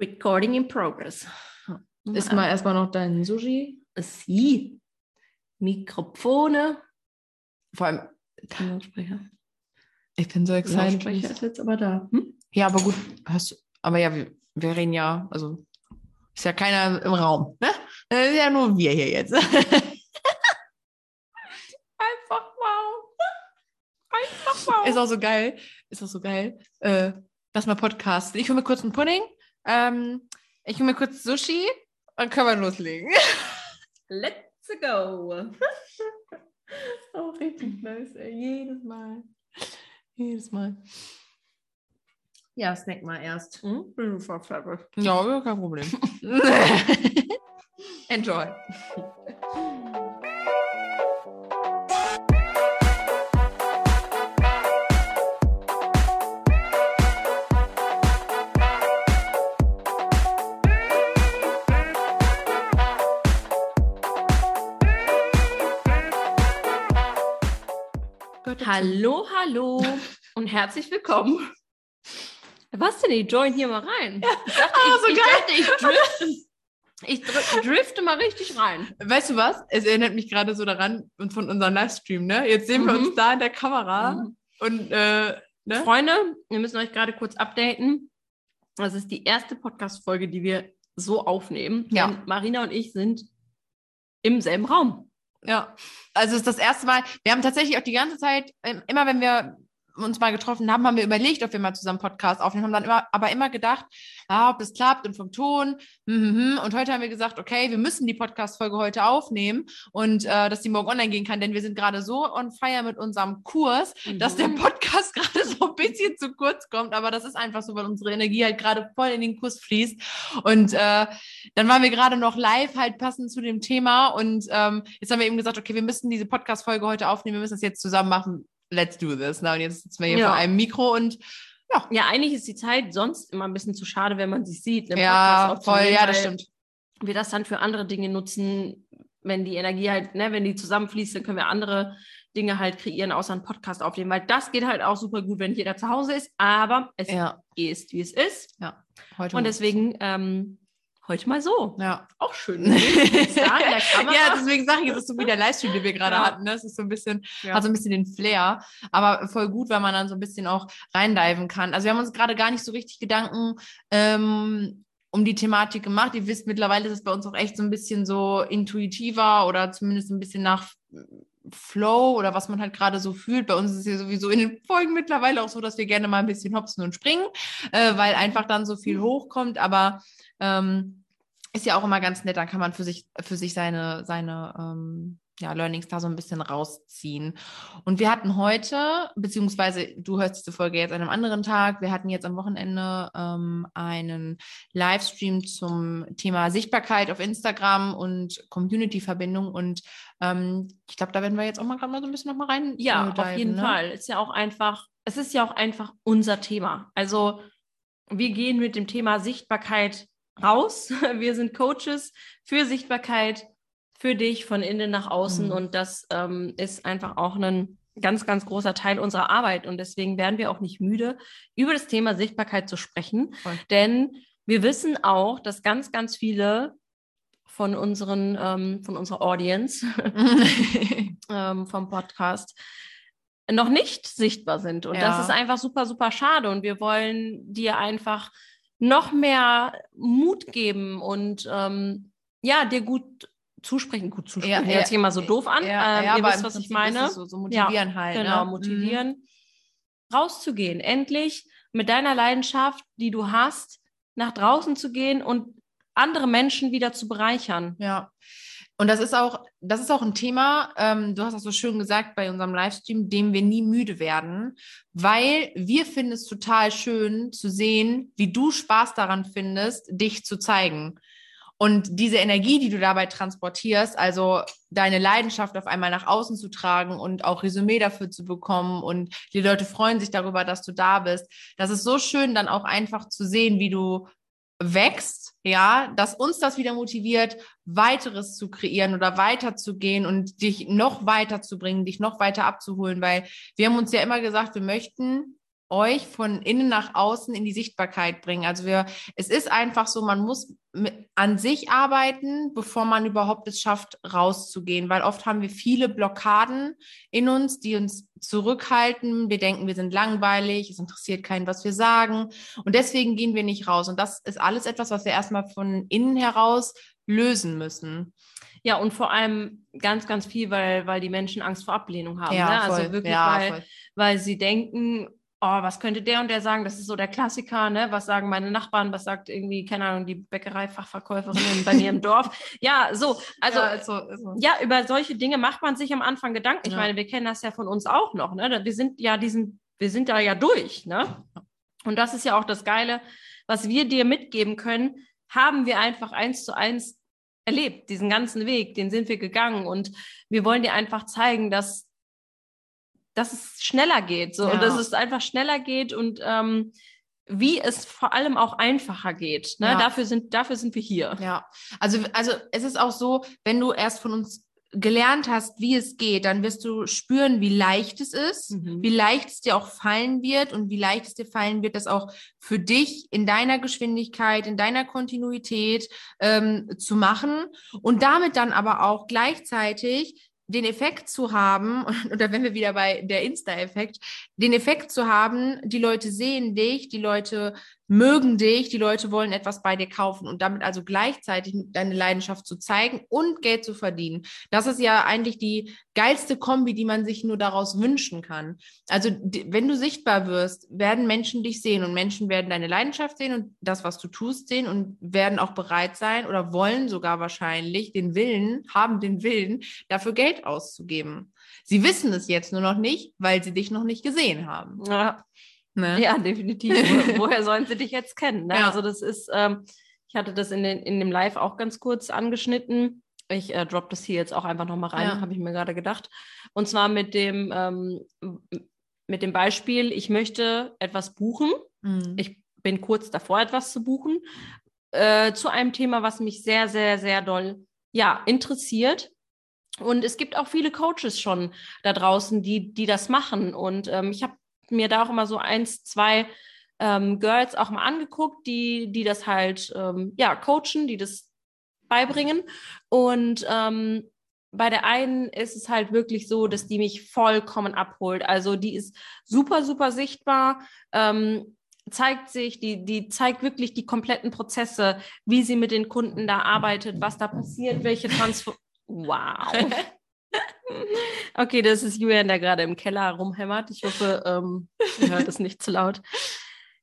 Recording in progress. Ist mal erstmal noch dein Sushi. Sie. Mikrofone. Vor allem, Lautsprecher. ich bin so excited. Lautsprecher ist jetzt aber da. Hm? Ja, aber gut. Hast du, aber ja, wir, wir reden ja, also ist ja keiner im Raum. Ne? Das ist ja nur wir hier jetzt. Einfach wow. Einfach wow. Ist auch so geil. Ist auch so geil. Äh, lass mal podcasten. Ich hole mir kurz einen Pudding. Ähm, ich hole mir kurz Sushi und können wir loslegen. Let's go. Oh, richtig nice, ey. Jedes Mal. Jedes Mal. Ja, snack mal erst. Hm? Ja, kein Problem. Enjoy. Hallo, hallo und herzlich willkommen. Was denn? Ich join hier mal rein. Ich dachte, Ah, ich, so ich, geil. dachte, ich drifte. Ich dr- drifte mal richtig rein. Weißt du was? Es erinnert mich gerade so daran und von unserem Livestream, ne? Jetzt sehen wir Mhm. uns da in der Kamera Mhm. und äh, ne? Freunde, wir müssen euch gerade kurz updaten. Das ist die erste Podcast-Folge, die wir so aufnehmen. Ja. Marina und ich sind im selben Raum. Ja. Also es ist das erste Mal. Wir haben tatsächlich auch die ganze Zeit, immer wenn wir uns mal getroffen haben, haben wir überlegt, ob wir mal zusammen Podcast aufnehmen, haben dann immer, aber immer gedacht, ah, ob das klappt und vom Ton. hm. Und heute haben wir gesagt, okay, wir müssen die Podcast-Folge heute aufnehmen und äh, dass die morgen online gehen kann, denn wir sind gerade so on fire mit unserem Kurs, dass der Mhm. Podcast gerade so ein bisschen zu kurz kommt, aber das ist einfach so, weil unsere Energie halt gerade voll in den Kurs fließt. Und äh, dann waren wir gerade noch live halt passend zu dem Thema und ähm, jetzt haben wir eben gesagt, okay, wir müssen diese Podcast-Folge heute aufnehmen, wir müssen das jetzt zusammen machen. Let's do this. Na, und jetzt sitzen wir hier Ja. vor einem Mikro und Ja, eigentlich ist die Zeit sonst immer ein bisschen zu schade, wenn man sich sieht. einen ja, voll, ja, das stimmt. Wir das dann für andere Dinge nutzen, wenn die Energie halt, ne, wenn die zusammenfließt, dann können wir andere Dinge halt kreieren, außer einen Podcast aufnehmen, weil das geht halt auch super gut, wenn jeder zu Hause ist, aber es Ja, ist, wie es ist. heute. Und deswegen ähm, heute mal so. Ja. Auch schön. Kamera. ja, deswegen sage ich, es ist so wie der Livestream, den wir gerade Ja. hatten. Ne? Es ist so ein bisschen, Ja. hat so ein bisschen den Flair, aber voll gut, weil man dann so ein bisschen auch reindiven kann. Also wir haben uns gerade gar nicht so richtig Gedanken ähm, um die Thematik gemacht. Ihr wisst, mittlerweile ist es bei uns auch echt so ein bisschen so intuitiver oder zumindest ein bisschen nach Flow oder was man halt gerade so fühlt. Bei uns ist es ja sowieso in den Folgen mittlerweile auch so, dass wir gerne mal ein bisschen hopsen und springen, äh, weil einfach dann so viel hochkommt. Aber ähm, ist ja auch immer ganz nett, dann kann man für sich, für sich seine, seine ähm, ja, Learnings da so ein bisschen rausziehen. Und wir hatten heute, beziehungsweise du hörst diese Folge jetzt an einem anderen Tag, wir hatten jetzt am Wochenende ähm, einen Livestream zum Thema Sichtbarkeit auf Instagram und Community-Verbindung. Und ähm, ich glaube, da werden wir jetzt auch mal gerade mal so ein bisschen noch mal rein. Ja, äh, auf diven, jeden ne? Fall. Ist ja auch einfach, es ist ja auch einfach unser Thema. Also wir gehen mit dem Thema Sichtbarkeit raus. Wir sind Coaches für Sichtbarkeit, für dich von innen nach außen Mhm. und das ähm, ist einfach auch ein ganz, ganz großer Teil unserer Arbeit und deswegen werden wir auch nicht müde, über das Thema Sichtbarkeit zu sprechen, Voll. denn wir wissen auch, dass ganz, ganz viele von unseren, ähm, von unserer Audience ähm, vom Podcast noch nicht sichtbar sind. Und Ja. das ist einfach super, super schade. Und wir wollen dir einfach noch mehr Mut geben und ähm, ja, dir gut zusprechen, gut zusprechen. Ja, ja. Hört sich immer so doof an. Ja, ähm, ja, ihr wisst, was ich meine. So, so motivieren halt. Genau, ne? motivieren, rauszugehen, endlich mit deiner Leidenschaft, die du hast, nach draußen zu gehen und andere Menschen wieder zu bereichern. Ja. Und das ist auch, das ist auch ein Thema, ähm, du hast das so schön gesagt bei unserem Livestream, dem wir nie müde werden, weil wir finden es total schön zu sehen, wie du Spaß daran findest, dich zu zeigen. Und diese Energie, die du dabei transportierst, also deine Leidenschaft auf einmal nach außen zu tragen und auch Resümee dafür zu bekommen und die Leute freuen sich darüber, dass du da bist. Das ist so schön, dann auch einfach zu sehen, wie du wächst, ja, dass uns das wieder motiviert, weiteres zu kreieren oder weiterzugehen und dich noch weiter zu bringen, dich noch weiter abzuholen, weil wir haben uns ja immer gesagt, wir möchten euch von innen nach außen in die Sichtbarkeit bringen. Also wir, es ist einfach so, man muss mit, an sich arbeiten, bevor man überhaupt es schafft, rauszugehen, weil oft haben wir viele Blockaden in uns, die uns zurückhalten. Wir denken, wir sind langweilig, es interessiert keinen, was wir sagen und deswegen gehen wir nicht raus. Und das ist alles etwas, was wir erstmal von innen heraus lösen müssen. Ja, und vor allem ganz, ganz viel, weil, weil die Menschen Angst vor Ablehnung haben. Ja, ne? Also wirklich, ja, weil, weil sie denken, oh, was könnte der und der sagen? Das ist so der Klassiker, ne? Was sagen meine Nachbarn? Was sagt irgendwie, keine Ahnung, die Bäckereifachverkäuferin bei mir im Dorf? Ja, so, also ja, so, so. ja, über solche Dinge macht man sich am Anfang Gedanken. Ich ja. meine, wir kennen das ja von uns auch noch, ne? Wir sind ja diesen, wir sind da ja durch, ne? Und das ist ja auch das Geile, was wir dir mitgeben können, haben wir einfach eins zu eins erlebt, diesen ganzen Weg, den sind wir gegangen und wir wollen dir einfach zeigen, dass dass es schneller geht, so ja. und dass es einfach schneller geht und ähm, wie es vor allem auch einfacher geht. Ne? Ja. Dafür sind dafür sind wir hier. Ja, also also es ist auch so, wenn du erst von uns gelernt hast, wie es geht, dann wirst du spüren, wie leicht es ist, mhm. wie leicht es dir auch fallen wird und wie leicht es dir fallen wird, das auch für dich in deiner Geschwindigkeit, in deiner Kontinuität ähm, zu machen und damit dann aber auch gleichzeitig den Effekt zu haben, oder wenn wir wieder bei der Insta-Effekt, den Effekt zu haben, die Leute sehen dich, die Leute mögen dich, die Leute wollen etwas bei dir kaufen und damit also gleichzeitig deine Leidenschaft zu zeigen und Geld zu verdienen. Das ist ja eigentlich die geilste Kombi, die man sich nur daraus wünschen kann. Also wenn du sichtbar wirst, werden Menschen dich sehen und Menschen werden deine Leidenschaft sehen und das, was du tust, sehen und werden auch bereit sein oder wollen sogar wahrscheinlich den Willen, haben den Willen, dafür Geld auszugeben. Sie wissen es jetzt nur noch nicht, weil sie dich noch nicht gesehen haben. Ja. Ne? Ja, definitiv. Woher sollen sie dich jetzt kennen? Ne? Ja. Also das ist, ähm, ich hatte das in, den, in dem Live auch ganz kurz angeschnitten. Ich äh, drop das hier jetzt auch einfach nochmal rein, ja. habe ich mir gerade gedacht. Und zwar mit dem, ähm, mit dem Beispiel, ich möchte etwas buchen. Mhm. Ich bin kurz davor, etwas zu buchen. Äh, zu einem Thema, was mich sehr, sehr, sehr doll ja, interessiert. Und es gibt auch viele Coaches schon da draußen, die, die das machen. Und ähm, ich habe mir da auch immer so eins, zwei ähm, Girls auch mal angeguckt, die, die das halt ähm, ja coachen, die das beibringen. Und ähm, bei der einen ist es halt wirklich so, dass die mich vollkommen abholt. Also die ist super, super sichtbar. Ähm, zeigt sich, die, die zeigt wirklich die kompletten Prozesse, wie sie mit den Kunden da arbeitet, was da passiert, welche Transformation. Wow. Okay, das ist Julian, der gerade im Keller rumhämmert. Ich hoffe, ähm, ihr hört es nicht zu laut.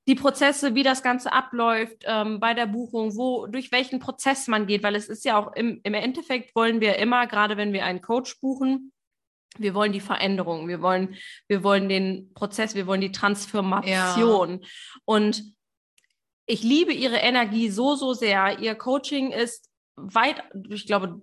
Die Prozesse, wie das Ganze abläuft ähm, bei der Buchung, wo, durch welchen Prozess man geht, weil es ist ja auch im, im Endeffekt wollen wir immer, gerade wenn wir einen Coach buchen, wir wollen die Veränderung, wir wollen, wir wollen den Prozess, wir wollen die Transformation. Ja. Und ich liebe ihre Energie so, so sehr. Ihr Coaching ist weit, ich glaube,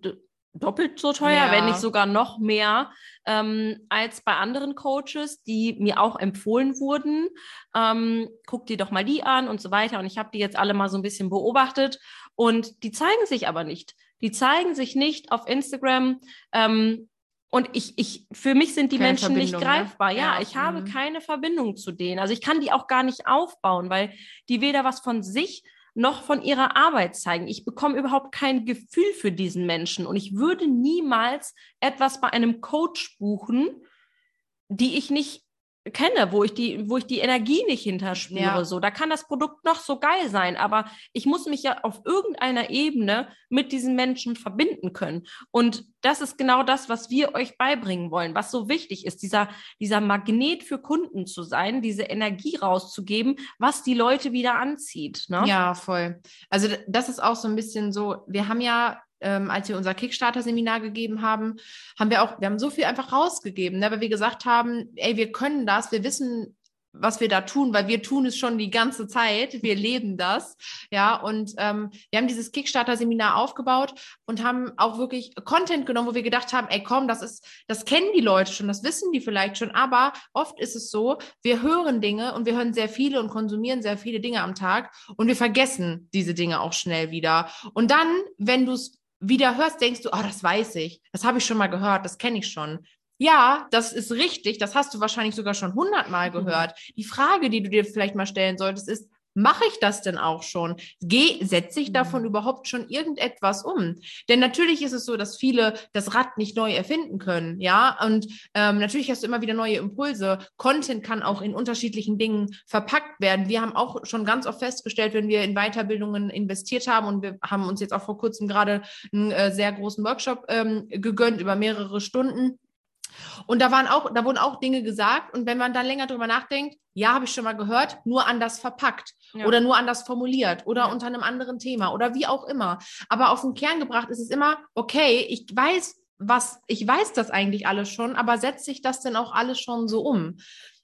doppelt so teuer, ja. wenn nicht sogar noch mehr ähm, als bei anderen Coaches, die mir auch empfohlen wurden. Ähm, guck dir doch mal die an und so weiter. Und ich habe die jetzt alle mal so ein bisschen beobachtet und die zeigen sich aber nicht. Die zeigen sich nicht auf Instagram. Ähm, und ich, ich, für mich sind die keine Menschen nicht ne? greifbar. Ne? Ja, ja, ich mhm. habe keine Verbindung zu denen. Also ich kann die auch gar nicht aufbauen, weil die weder was von sich noch von ihrer Arbeit zeigen. Ich bekomme überhaupt kein Gefühl für diesen Menschen und ich würde niemals etwas bei einem Coach buchen, die ich nicht kenne, wo ich die, wo ich die Energie nicht hinterspüre. Ja. So, da kann das Produkt noch so geil sein, aber ich muss mich ja auf irgendeiner Ebene mit diesen Menschen verbinden können. Und das ist genau das, was wir euch beibringen wollen, was so wichtig ist, dieser, dieser Magnet für Kunden zu sein, diese Energie rauszugeben, was die Leute wieder anzieht. Ne? Ja, voll. Also das ist auch so ein bisschen so, wir haben ja ähm, als wir unser Kickstarter-Seminar gegeben haben, haben wir auch, wir haben so viel einfach rausgegeben, ne, weil wir gesagt haben, ey, wir können das, wir wissen, was wir da tun, weil wir tun es schon die ganze Zeit, wir leben das, ja, und ähm, wir haben dieses Kickstarter-Seminar aufgebaut und haben auch wirklich Content genommen, wo wir gedacht haben, ey, komm, das ist, das kennen die Leute schon, das wissen die vielleicht schon, aber oft ist es so, wir hören Dinge und wir hören sehr viele und konsumieren sehr viele Dinge am Tag und wir vergessen diese Dinge auch schnell wieder. Und dann, wenn du es wieder hörst, denkst du, oh, das weiß ich, das habe ich schon mal gehört, das kenne ich schon. Ja, das ist richtig. Das hast du wahrscheinlich sogar schon hundertmal gehört. Die Frage, die du dir vielleicht mal stellen solltest, ist, mache ich das denn auch schon? Geh, setze ich davon Mhm. überhaupt schon irgendetwas um? Denn natürlich ist es so, dass viele das Rad nicht neu erfinden können, ja. Und ähm, natürlich hast du immer wieder neue Impulse. Content kann auch in unterschiedlichen Dingen verpackt werden. Wir haben auch schon ganz oft festgestellt, wenn wir in Weiterbildungen investiert haben und wir haben uns jetzt auch vor kurzem gerade einen äh, sehr großen Workshop ähm, gegönnt über mehrere Stunden. Und da waren auch, da wurden auch Dinge gesagt. Und wenn man dann länger drüber nachdenkt, ja, habe ich schon mal gehört, nur anders verpackt Ja. oder nur anders formuliert oder Ja. unter einem anderen Thema oder wie auch immer. Aber auf den Kern gebracht ist es immer, okay, ich weiß, was, ich weiß das eigentlich alles schon, aber setzt sich das denn auch alles schon so um?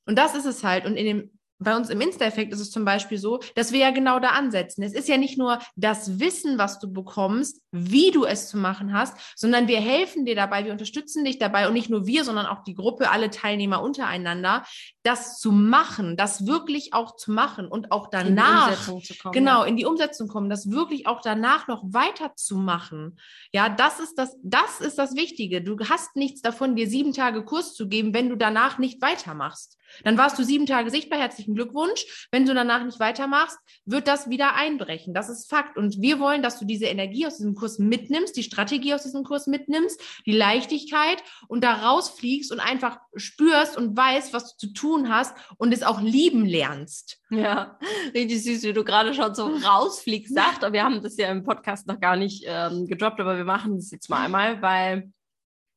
Und das ist es halt. Und in dem, bei uns im Insta-Effekt ist es zum Beispiel so, dass wir ja genau da ansetzen. Es ist ja nicht nur das Wissen, was du bekommst, wie du es zu machen hast, sondern wir helfen dir dabei, wir unterstützen dich dabei und nicht nur wir, sondern auch die Gruppe, alle Teilnehmer untereinander, das zu machen, das wirklich auch zu machen und auch In die danach Umsetzung zu kommen, genau ja. in die Umsetzung kommen, das wirklich auch danach noch weiterzumachen. Ja, das ist das, das ist das Wichtige. Du hast nichts davon, dir sieben Tage Kurs zu geben, wenn du danach nicht weitermachst. Dann warst du sieben Tage sichtbar. Herzlichen Glückwunsch. Wenn du danach nicht weitermachst, wird das wieder einbrechen. Das ist Fakt. Und wir wollen, dass du diese Energie aus diesem Kurs mitnimmst, die Strategie aus diesem Kurs mitnimmst, die Leichtigkeit und da rausfliegst und einfach spürst und weißt, was du zu tun hast und es auch lieben lernst. Ja, richtig süß, wie du gerade schon so rausfliegst, sagt. Aber wir haben das ja im Podcast noch gar nicht ähm, gedroppt, aber wir machen das jetzt mal einmal, weil,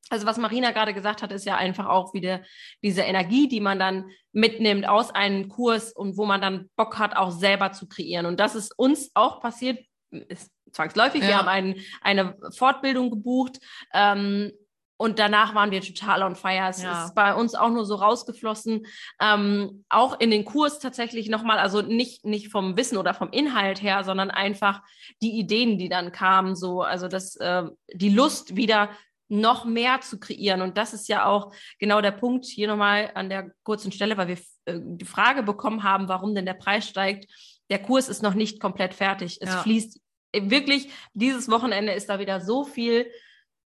also was Marina gerade gesagt hat, ist ja einfach auch wieder diese Energie, die man dann mitnimmt aus einem Kurs und wo man dann Bock hat, auch selber zu kreieren. Und das ist uns auch passiert, ist zwangsläufig. Wir Ja. haben ein, eine Fortbildung gebucht. Ähm, und danach waren wir total on fire. Es Ja. ist bei uns auch nur so rausgeflossen. Ähm, auch in den Kurs tatsächlich nochmal, also nicht, nicht vom Wissen oder vom Inhalt her, sondern einfach die Ideen, die dann kamen, so, also das, äh, die Lust wieder noch mehr zu kreieren. Und das ist ja auch genau der Punkt hier nochmal an der kurzen Stelle, weil wir äh, die Frage bekommen haben, warum denn der Preis steigt. Der Kurs ist noch nicht komplett fertig. Es Ja. fließt äh, wirklich, dieses Wochenende ist da wieder so viel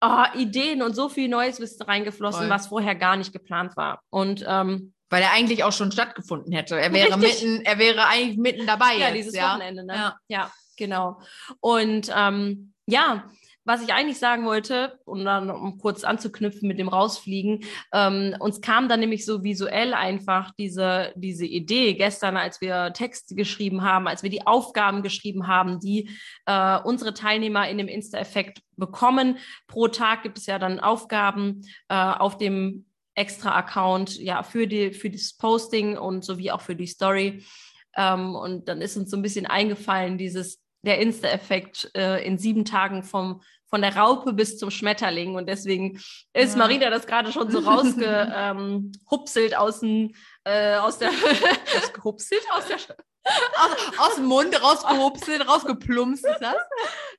oh, Ideen und so viel neues Wissen reingeflossen, Voll. was vorher gar nicht geplant war. Und ähm, Weil er eigentlich auch schon stattgefunden hätte. Er wäre Richtig. mitten, er wäre eigentlich mitten dabei. ja, jetzt, dieses ja. Wochenende, ne? Ja. ja genau. Und ähm, ja, was ich eigentlich sagen wollte, um dann um kurz anzuknüpfen mit dem Rausfliegen, ähm, uns kam dann nämlich so visuell einfach diese, diese Idee gestern, als wir Texte geschrieben haben, als wir die Aufgaben geschrieben haben, die äh, unsere Teilnehmer in dem Insta-Effekt bekommen. Pro Tag gibt es ja dann Aufgaben äh, auf dem extra Account, ja, für die, für das Posting und sowie auch für die Story. Ähm, und dann ist uns so ein bisschen eingefallen, dieses, der Insta-Effekt äh, in sieben Tagen vom, von der Raupe bis zum Schmetterling. Und deswegen ist Ja. Marina das gerade schon so rausgehupselt ähm, aus, dem, äh, aus der, rausgehupselt aus der, Aus, aus dem Mund rausgehupselt, rausgeplumpst ist das.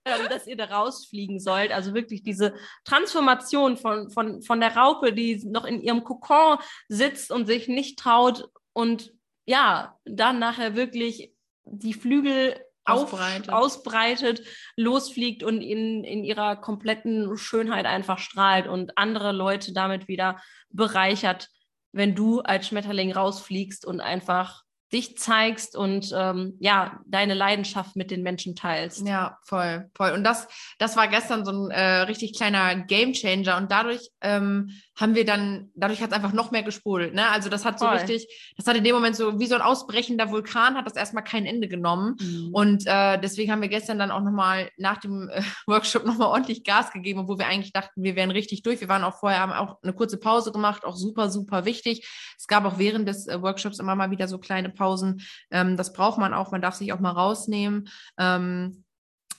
ähm, dass ihr da rausfliegen sollt. Also wirklich diese Transformation von, von, von der Raupe, die noch in ihrem Kokon sitzt und sich nicht traut und ja, dann nachher wirklich die Flügel Ausbreitet. auf, ausbreitet, losfliegt und in, in ihrer kompletten Schönheit einfach strahlt und andere Leute damit wieder bereichert, wenn du als Schmetterling rausfliegst und einfach dich zeigst und ähm, ja, deine Leidenschaft mit den Menschen teilst. Ja, voll, voll. Und das, das war gestern so ein äh, richtig kleiner Gamechanger und dadurch ähm, haben wir dann, dadurch hat es einfach noch mehr gespult. Ne? Also das hat so Voll. richtig, das hat in dem Moment so wie so ein ausbrechender Vulkan, hat das erstmal kein Ende genommen. Mhm. Und äh, deswegen haben wir gestern dann auch nochmal nach dem äh, Workshop nochmal ordentlich Gas gegeben, obwohl wir eigentlich dachten, wir wären richtig durch. Wir waren auch vorher, haben auch eine kurze Pause gemacht, auch super, super wichtig. Es gab auch während des äh, Workshops immer mal wieder so kleine Pausen. Ähm, das braucht man auch, man darf sich auch mal rausnehmen. Ähm,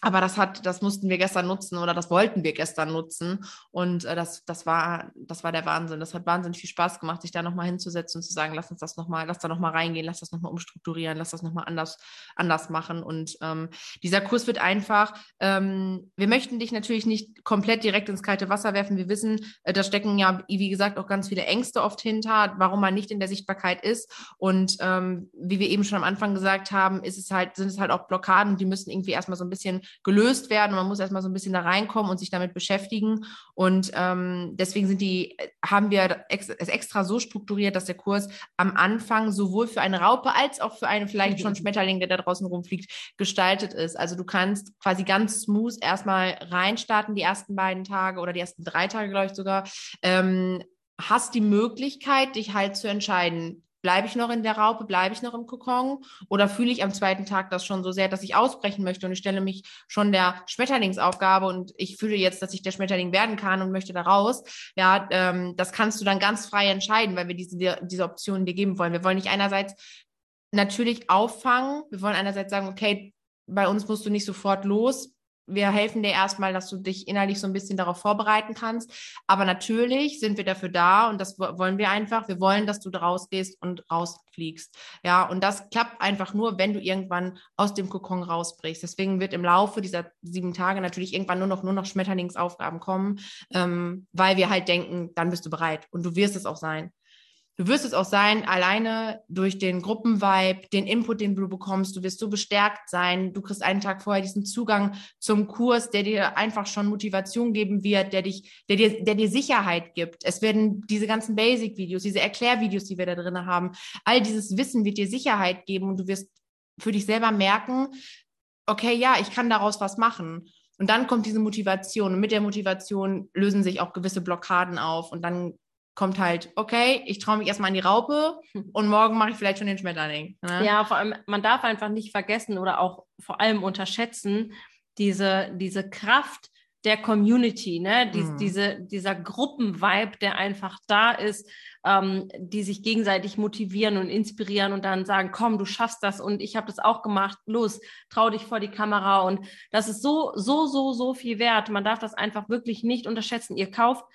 aber das hat, das mussten wir gestern nutzen oder das wollten wir gestern nutzen. Und äh, das, das war, das war der Wahnsinn. Das hat wahnsinnig viel Spaß gemacht, sich da nochmal hinzusetzen und zu sagen, lass uns das nochmal, lass da nochmal reingehen, lass das nochmal umstrukturieren, lass das nochmal anders, anders machen. Und ähm, dieser Kurs wird einfach, ähm, wir möchten dich natürlich nicht komplett direkt ins kalte Wasser werfen. Wir wissen, äh, da stecken ja, wie gesagt, auch ganz viele Ängste oft hinter, warum man nicht in der Sichtbarkeit ist. Und ähm, wie wir eben schon am Anfang gesagt haben, ist es halt, sind es halt auch Blockaden, die müssen irgendwie erstmal so ein bisschen gelöst werden. Und man muss erstmal so ein bisschen da reinkommen und sich damit beschäftigen. Und ähm, deswegen sind die, haben wir es extra so strukturiert, dass der Kurs am Anfang sowohl für eine Raupe als auch für einen vielleicht schon Schmetterling, der da draußen rumfliegt, gestaltet ist. Also du kannst quasi ganz smooth erstmal reinstarten, die ersten beiden Tage oder die ersten drei Tage, glaube ich sogar. Ähm, hast die Möglichkeit, dich halt zu entscheiden, bleibe ich noch in der Raupe, bleibe ich noch im Kokon oder fühle ich am zweiten Tag das schon so sehr, dass ich ausbrechen möchte und ich stelle mich schon der Schmetterlingsaufgabe und ich fühle jetzt, dass ich der Schmetterling werden kann und möchte da raus. Ja, ähm, das kannst du dann ganz frei entscheiden, weil wir diese, diese Optionen dir geben wollen. Wir wollen nicht einerseits natürlich auffangen, wir wollen einerseits sagen, okay, bei uns musst du nicht sofort los, wir helfen dir erstmal, dass du dich innerlich so ein bisschen darauf vorbereiten kannst. Aber natürlich sind wir dafür da und das wollen wir einfach. Wir wollen, dass du rausgehst und rausfliegst. Ja, und das klappt einfach nur, wenn du irgendwann aus dem Kokon rausbrichst. Deswegen wird im Laufe dieser sieben Tage natürlich irgendwann nur noch, nur noch Schmetterlingsaufgaben kommen, ähm, weil wir halt denken, dann bist du bereit und du wirst es auch sein. Du wirst es auch sein, alleine durch den Gruppenvibe, den Input, den du bekommst. Du wirst so bestärkt sein. Du kriegst einen Tag vorher diesen Zugang zum Kurs, der dir einfach schon Motivation geben wird, der dich, der dir, der dir Sicherheit gibt. Es werden diese ganzen Basic-Videos, diese Erklärvideos, die wir da drin haben, all dieses Wissen wird dir Sicherheit geben und du wirst für dich selber merken, okay, ja, ich kann daraus was machen. Und dann kommt diese Motivation und mit der Motivation lösen sich auch gewisse Blockaden auf und dann kommt halt, okay, ich traue mich erstmal an die Raupe und morgen mache ich vielleicht schon den Schmetterling. Ne? Ja, vor allem, man darf einfach nicht vergessen oder auch vor allem unterschätzen, diese, diese Kraft der Community, ne? Dies, mhm. diese, dieser Gruppenvibe, der einfach da ist, ähm, die sich gegenseitig motivieren und inspirieren und dann sagen, komm, du schaffst das und ich habe das auch gemacht, los, trau dich vor die Kamera und das ist so, so, so, so viel wert. Man darf das einfach wirklich nicht unterschätzen. Ihr kauft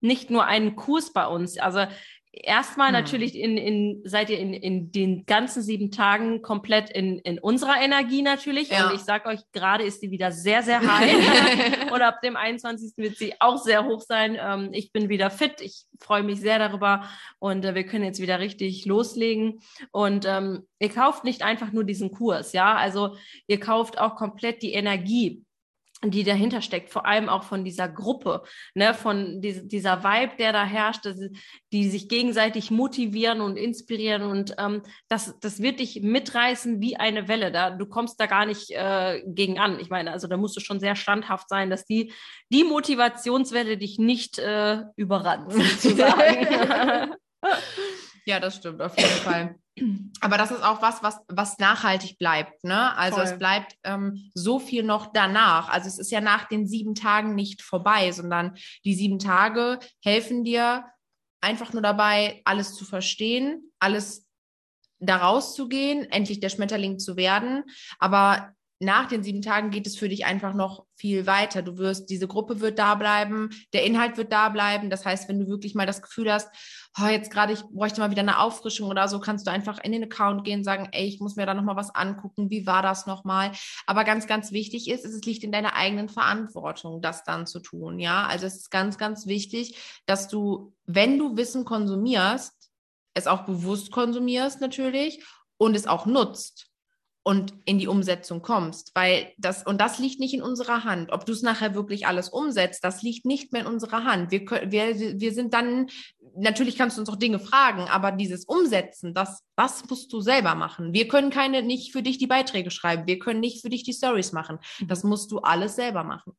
nicht nur einen Kurs bei uns. Also erstmal hm. natürlich in, in, seid ihr in, in den ganzen sieben Tagen komplett in, in unserer Energie natürlich. Ja. Und ich sage euch, gerade ist sie wieder sehr, sehr high. und ab dem 21. wird sie auch sehr hoch sein. Ähm, ich bin wieder fit. Ich freue mich sehr darüber. Und äh, wir können jetzt wieder richtig loslegen. Und ähm, ihr kauft nicht einfach nur diesen Kurs, ja. Also ihr kauft auch komplett die Energie die dahinter steckt, vor allem auch von dieser Gruppe, ne, von die, dieser Vibe, der da herrscht, dass, die sich gegenseitig motivieren und inspirieren und ähm, das, das wird dich mitreißen wie eine Welle. Da, du kommst da gar nicht äh, gegen an. Ich meine, also da musst du schon sehr standhaft sein, dass die, die Motivationswelle dich nicht äh, überrannt, sozusagen. ja, das stimmt, auf jeden Fall. Aber das ist auch was, was, was nachhaltig bleibt. Ne? Also Voll. es bleibt ähm, so viel noch danach. Also es ist ja nach den sieben Tagen nicht vorbei, sondern die sieben Tage helfen dir einfach nur dabei, alles zu verstehen, alles daraus zu gehen, endlich der Schmetterling zu werden. Aber nach den sieben Tagen geht es für dich einfach noch viel weiter. Du wirst, diese Gruppe wird da bleiben, der Inhalt wird da bleiben. Das heißt, wenn du wirklich mal das Gefühl hast, oh, jetzt gerade ich bräuchte mal wieder eine Auffrischung oder so, kannst du einfach in den Account gehen, sagen, ey, ich muss mir da nochmal was angucken. Wie war das nochmal? Aber ganz, ganz wichtig ist, es liegt in deiner eigenen Verantwortung, das dann zu tun. Ja, also es ist ganz, ganz wichtig, dass du, wenn du Wissen konsumierst, es auch bewusst konsumierst natürlich und es auch nutzt und in die Umsetzung kommst, weil das und das liegt nicht in unserer Hand. Ob du es nachher wirklich alles umsetzt, das liegt nicht mehr in unserer Hand. Wir, wir, wir sind dann natürlich kannst du uns auch Dinge fragen, aber dieses Umsetzen, das das musst du selber machen. Wir können keine nicht für dich die Beiträge schreiben, wir können nicht für dich die Stories machen. Das musst du alles selber machen.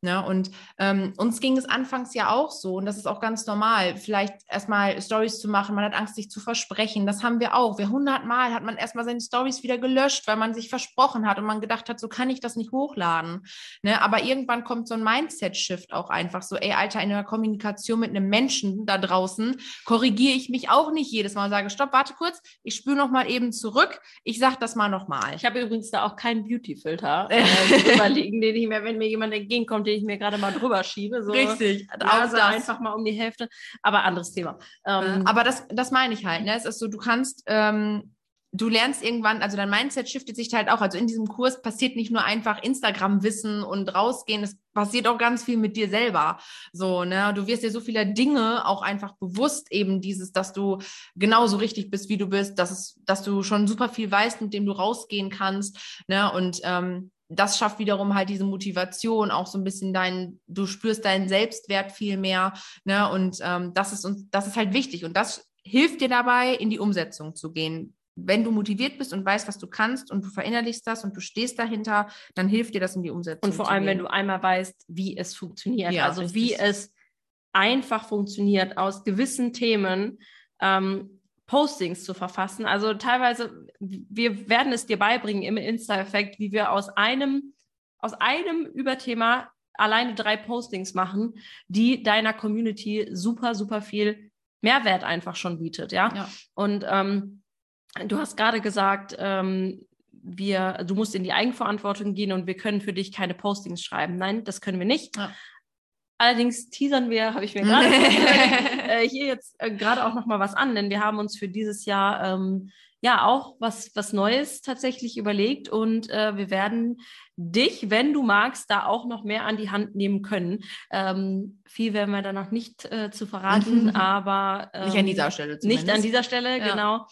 Ne? Und ähm, uns ging es anfangs ja auch so, und das ist auch ganz normal, vielleicht erstmal Stories zu machen, man hat Angst, sich zu versprechen. Das haben wir auch. Wir hundertmal hat man erstmal seine Stories wieder gelöscht, weil man sich versprochen hat und man gedacht hat, so kann ich das nicht hochladen. Ne? Aber irgendwann kommt so ein Mindset-Shift auch einfach so, ey, Alter, in der Kommunikation mit einem Menschen da draußen korrigiere ich mich auch nicht jedes Mal und sage, stopp, warte kurz, ich spüre noch mal eben zurück, ich sag das mal noch mal. Ich habe übrigens da auch keinen Beauty-Filter äh, den ich mir, wenn mir jemand entgegenkommt, den ich mir gerade mal drüber schiebe. So Richtig. Also einfach mal um die Hälfte. Aber anderes Thema. Ähm, aber das, das meine ich halt. Ne? Es ist so, du kannst ähm, du lernst irgendwann, also dein Mindset shiftet sich halt auch. Also in diesem Kurs passiert nicht nur einfach Instagram-Wissen und rausgehen, es passiert auch ganz viel mit dir selber. So, ne, du wirst dir so viele Dinge auch einfach bewusst, eben dieses, dass du genauso richtig bist, wie du bist, dass es, dass du schon super viel weißt, mit dem du rausgehen kannst, ne, und ähm, das schafft wiederum halt diese Motivation, auch so ein bisschen dein, du spürst deinen Selbstwert viel mehr. Ne? Und ähm, das ist uns, das ist halt wichtig. Und das hilft dir dabei, in die Umsetzung zu gehen. Wenn du motiviert bist und weißt, was du kannst und du verinnerlichst das und du stehst dahinter, dann hilft dir das in die Umsetzung. Und vor allem, wenn du einmal weißt, wie es funktioniert, Ja, also richtig. wie es einfach funktioniert, aus gewissen Themen ähm, Postings zu verfassen. Also teilweise, wir werden es dir beibringen im Insta-Effekt, wie wir aus einem, aus einem Überthema alleine drei Postings machen, die deiner Community super, super viel Mehrwert einfach schon bietet, ja. Ja. Und ähm, du hast gerade gesagt, ähm, wir, du musst in die Eigenverantwortung gehen und wir können für dich keine Postings schreiben. Nein, das können wir nicht. Ja. Allerdings teasern wir, habe ich mir gerade äh, hier jetzt äh, gerade auch noch mal was an, denn wir haben uns für dieses Jahr ähm, ja auch was was Neues tatsächlich überlegt und äh, wir werden dich, wenn du magst, da auch noch mehr an die Hand nehmen können. Ähm, viel werden wir da noch nicht äh, zu verraten, aber ähm, Nicht an dieser Stelle nicht an zumindest. dieser Stelle, Ja. genau.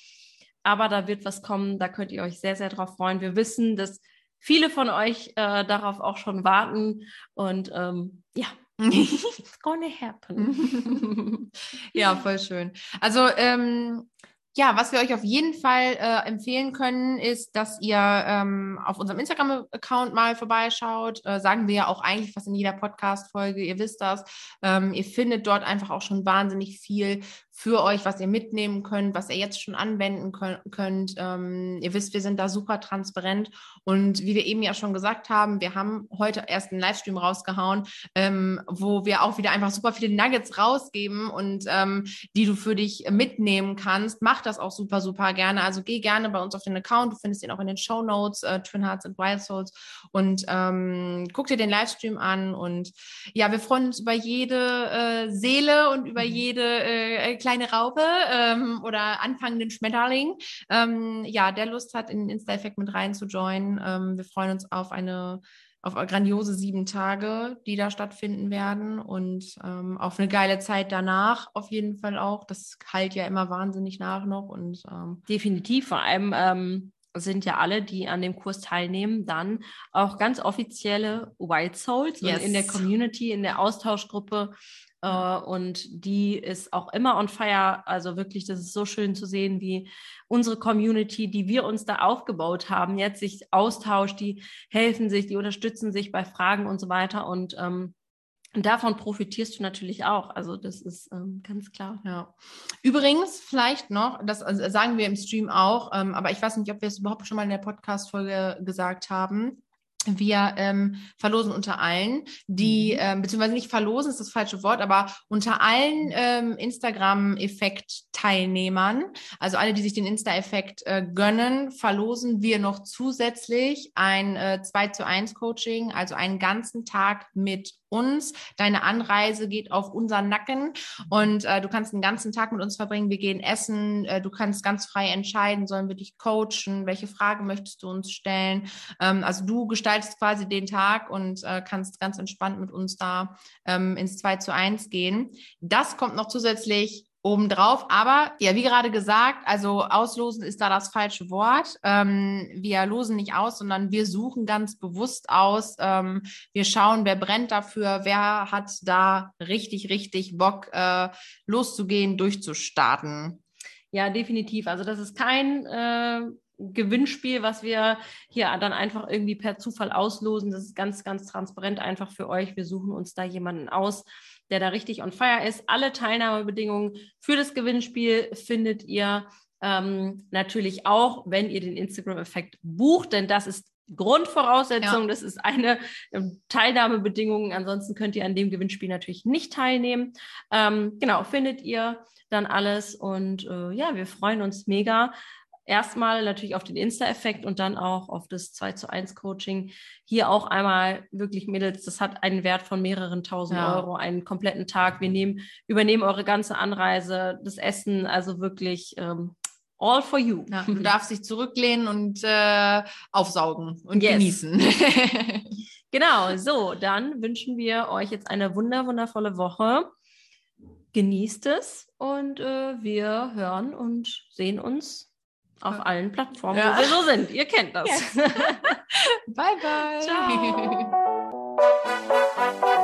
Aber da wird was kommen, da könnt ihr euch sehr, sehr drauf freuen. Wir wissen, dass viele von euch äh, darauf auch schon warten und ähm, ja, it's gonna happen. Ja, voll schön. Also, ähm, ja, was wir euch auf jeden Fall äh, empfehlen können, ist, dass ihr ähm, auf unserem Instagram-Account mal vorbeischaut. Äh, sagen wir ja auch eigentlich fast in jeder Podcast-Folge, ihr wisst das. Ähm, ihr findet dort einfach auch schon wahnsinnig viel für euch, was ihr mitnehmen könnt, was ihr jetzt schon anwenden könnt. könnt. Ähm, ihr wisst, wir sind da super transparent. Und wie wir eben ja schon gesagt haben, wir haben heute erst einen Livestream rausgehauen, ähm, wo wir auch wieder einfach super viele Nuggets rausgeben und ähm, die du für dich mitnehmen kannst. Mach das auch super, super gerne. Also geh gerne bei uns auf den Account. Du findest ihn auch in den Show Notes, äh, Twin Hearts and Wild Souls. Und ähm, guck dir den Livestream an. Und ja, wir freuen uns über jede äh, Seele und über Mhm. jede äh, kleine Raupe ähm, oder anfangenden Schmetterling. Ähm, ja, der Lust hat, in den Insta-Effekt mit rein zu joinen. Ähm, wir freuen uns auf eine auf grandiose sieben Tage, die da stattfinden werden und ähm, auf eine geile Zeit danach auf jeden Fall auch. Das halt ja immer wahnsinnig nach noch und ähm, Definitiv, vor allem ähm, sind ja alle, die an dem Kurs teilnehmen, dann auch ganz offizielle White Souls Yes. und in der Community, in der Austauschgruppe. Äh, und die ist auch immer on fire. Also wirklich, das ist so schön zu sehen, wie unsere Community, die wir uns da aufgebaut haben, jetzt sich austauscht, die helfen sich, die unterstützen sich bei Fragen und so weiter. Und ähm, davon profitierst du natürlich auch. Also das ist ähm, ganz klar. Ja. Übrigens, vielleicht noch, das also sagen wir im Stream auch, ähm, aber ich weiß nicht, ob wir es überhaupt schon mal in der Podcast-Folge gesagt haben. Wir ähm, verlosen unter allen, die, Mhm. ähm, beziehungsweise nicht verlosen ist das falsche Wort, aber unter allen ähm, Instagram-Effekt-Teilnehmern, also alle, die sich den Insta-Effekt äh, gönnen, verlosen wir noch zusätzlich ein äh, 2 zu 1 Coaching, also einen ganzen Tag mit uns. Deine Anreise geht auf unseren Nacken und äh, du kannst den ganzen Tag mit uns verbringen. Wir gehen essen, äh, du kannst ganz frei entscheiden, sollen wir dich coachen, welche Fragen möchtest du uns stellen. Ähm, also du gestaltest quasi den Tag und äh, kannst ganz entspannt mit uns da ähm, ins 2 zu 1 gehen. Das kommt noch zusätzlich obendrauf. Aber ja, wie gerade gesagt, also auslosen ist da das falsche Wort. Ähm, wir losen nicht aus, sondern wir suchen ganz bewusst aus. Ähm, wir schauen, wer brennt dafür, wer hat da richtig, richtig Bock, äh, loszugehen, durchzustarten. Ja, definitiv. Also das ist kein äh, Gewinnspiel, was wir hier dann einfach irgendwie per Zufall auslosen. Das ist ganz, ganz transparent einfach für euch. Wir suchen uns da jemanden aus, der da richtig on fire ist. Alle Teilnahmebedingungen für das Gewinnspiel findet ihr ähm, natürlich auch, wenn ihr den Instagram-Effekt bucht, denn das ist Grundvoraussetzung, Ja. das ist eine ähm, Teilnahmebedingung. Ansonsten könnt ihr an dem Gewinnspiel natürlich nicht teilnehmen. Ähm, genau, findet ihr dann alles und äh, ja, wir freuen uns mega. Erstmal natürlich auf den Insta-Effekt und dann auch auf das 2 zu 1 Coaching. Hier auch einmal wirklich, Mädels, das hat einen Wert von mehreren tausend Ja. Euro, einen kompletten Tag. Wir nehmen, übernehmen eure ganze Anreise, das Essen, also wirklich ähm, all for you. Ja, du darfst dich zurücklehnen und äh, aufsaugen und Yes. genießen. Genau, so, dann wünschen wir euch jetzt eine wunder, wundervolle Woche. Genießt es und äh, wir hören und sehen uns auf allen Plattformen, ja. wo wir so sind. Ihr kennt das. Yes. bye, bye. Ciao.